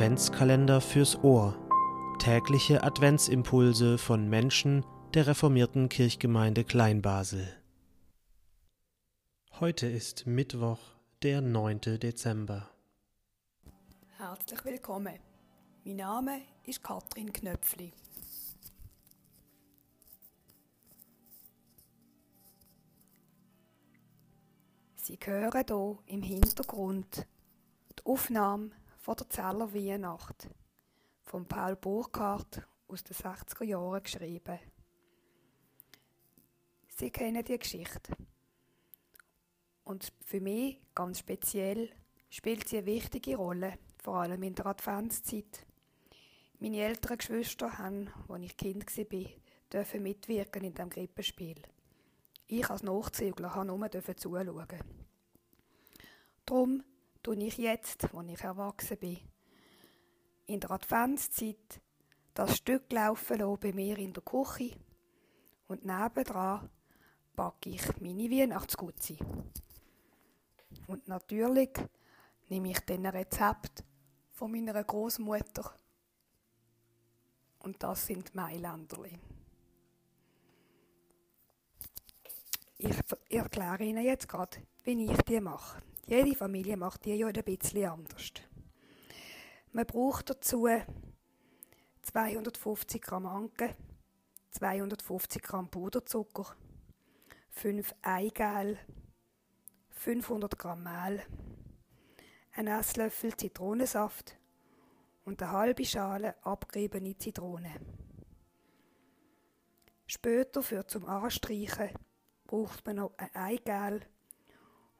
Adventskalender fürs Ohr. Tägliche Adventsimpulse von Menschen der reformierten Kirchgemeinde Kleinbasel. Heute ist Mittwoch, der 9. Dezember. Herzlich willkommen. Mein Name ist Katrin Knöpfli. Sie hören hier im Hintergrund die Aufnahme von der Zeller Weihnacht von Paul Burkhardt aus den 60er Jahren geschrieben. Sie kennen die Geschichte. Und für mich ganz speziell spielt sie eine wichtige Rolle, vor allem in der Adventszeit. Meine älteren Geschwister haben, als ich Kind war, dürfen mitwirken in diesem Krippenspiel. Ich als Nachzügler durfte nur zuschauen. Darum tue ich jetzt, als ich erwachsen bin, in der Adventszeit das Stück laufen lassen bei mir in der Küche und nebendran backe ich meine Weihnachtsgutzi. Und natürlich nehme ich ein Rezept von meiner Großmutter und das sind Mailänderli. Ich erkläre Ihnen jetzt gerade, wie ich die mache. Jede Familie macht die ja ein bisschen anders. Man braucht dazu 250 Gramm Anke, 250 Gramm Puderzucker, 5 Eigel, 500 Gramm Mehl, ein Esslöffel Zitronensaft und eine halbe Schale abgeriebene Zitrone. Später für zum Anstreichen braucht man noch ein Eigel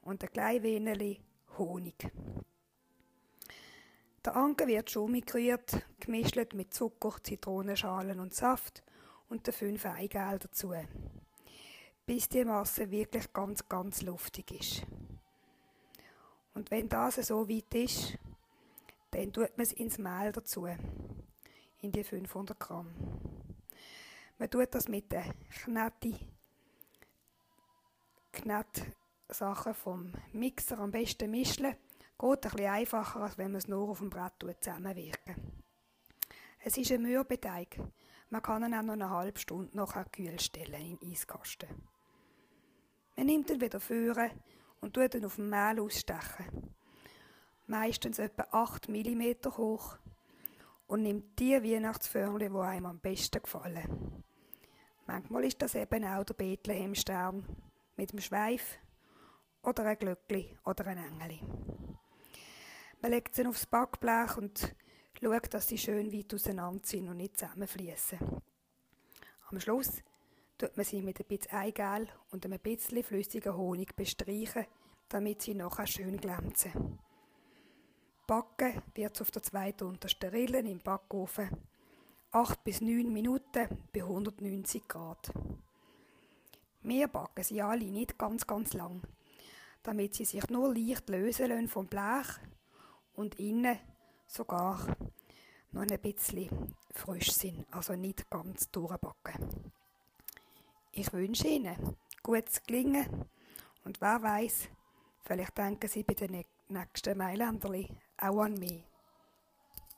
und ein kleines wenig Honig. Der Anker wird schon umgerührt, gemischt mit Zucker, Zitronenschalen und Saft und den fünf Eigelb dazu, bis die Masse wirklich ganz, ganz luftig ist. Und wenn das so weit ist, dann tut man es ins Mehl dazu, in die 500 Gramm. Man tut das mit der Knete, Knete Sachen vom Mixer am besten mischen. Geht ein bisschen einfacher, als wenn man es nur auf dem Brett zusammenwirken. Es ist ein Mürbeteig. Man kann ihn auch noch eine halbe Stunde nachher kühl stellen den Eiskasten. Man nimmt ihn wieder führen und tut ihn auf dem Mehl ausstechen. Meistens etwa 8 mm hoch und nimmt die Weihnachtsförmchen, die einem am besten gefallen. Manchmal ist das eben auch der Bethlehemstern mit dem Schweif oder ein Glöckli oder ein Engeli. Man legt sie aufs Backblech und schaut, dass sie schön weit auseinander sind und nicht zusammenfließen. Am Schluss tut man sie mit ein bisschen Eigel und einem bisschen flüssigen Honig bestreichen, damit sie nachher schön glänzen. Backen wird auf der zweiten untersten Rille im Backofen 8 bis 9 Minuten bei 190 Grad. Wir backen sie alle nicht ganz, ganz lang damit sie sich nur leicht lösen lassen vom Blech und innen sogar noch ein bisschen frisch sind, also nicht ganz durchbacken. Ich wünsche Ihnen gutes Gelingen und wer weiß, vielleicht denken Sie bei den nächsten Mailänderli auch an mich.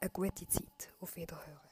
Eine gute Zeit. Auf Wiederhören.